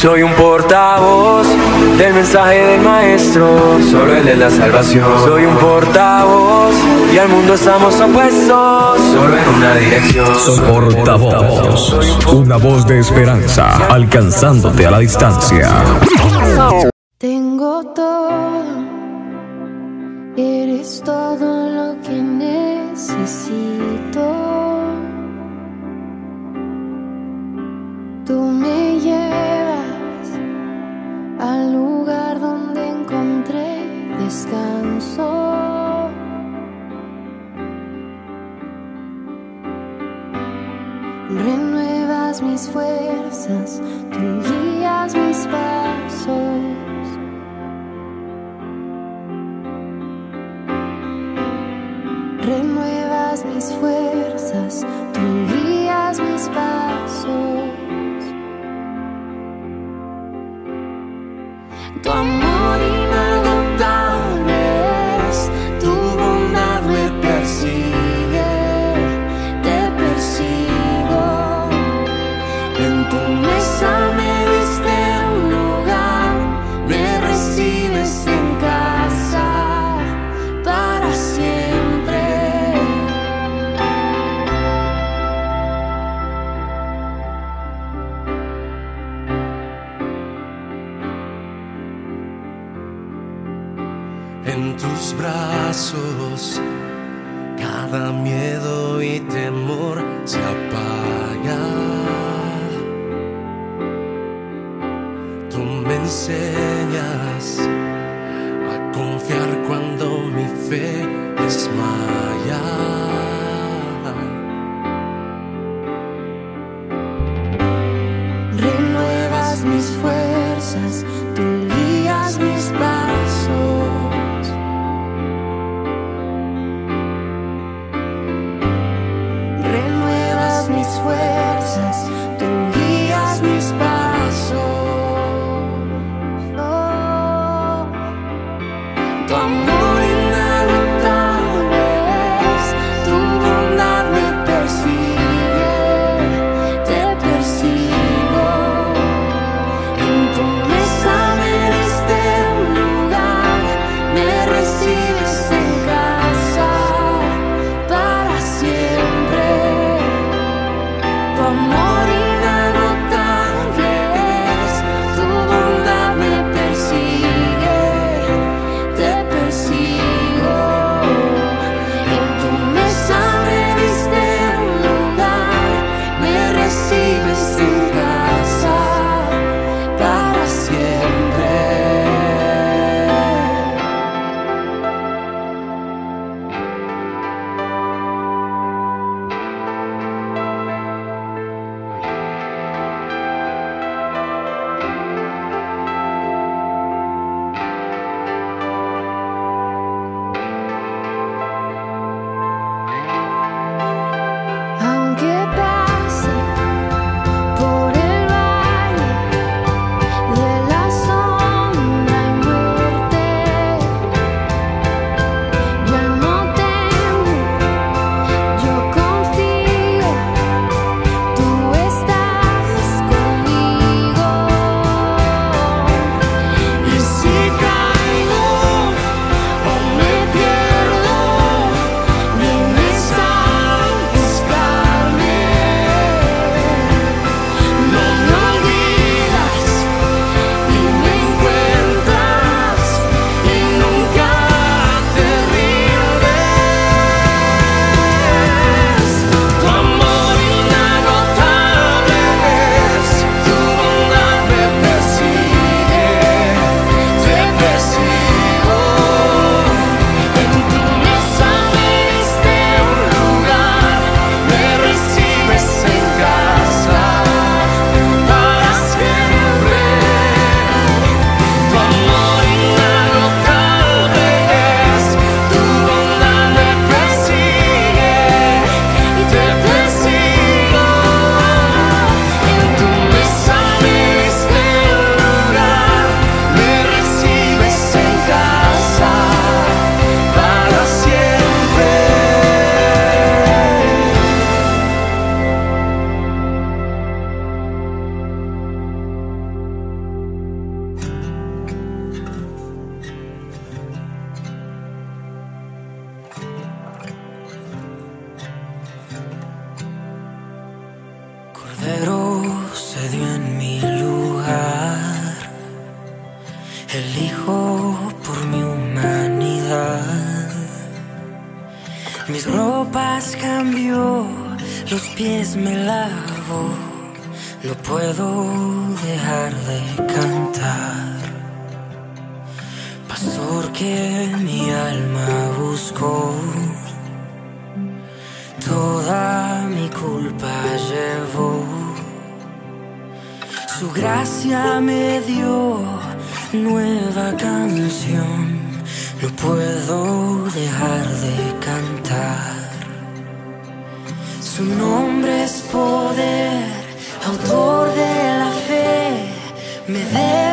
Soy un portavoz del mensaje del maestro, solo él es la salvación. Soy un portavoz y al mundo estamos opuestos, solo en una dirección. Soy portavoz, una voz de esperanza, alcanzándote a la distancia. Tengo todo, eres todo lo que necesito. Tú me Renuevas mis fuerzas, tú guías mis pasos. En casa para siempre. En tus brazos cada miedo y temor se Renuevas cambio, los pies me lavo, no puedo dejar de cantar. Pastor que mi alma buscó, toda mi culpa llevó. Su gracia me dio nueva canción, no puedo dejar de cantar. Su nombre es poder, autor de la fe, me debe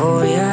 Oh, voy a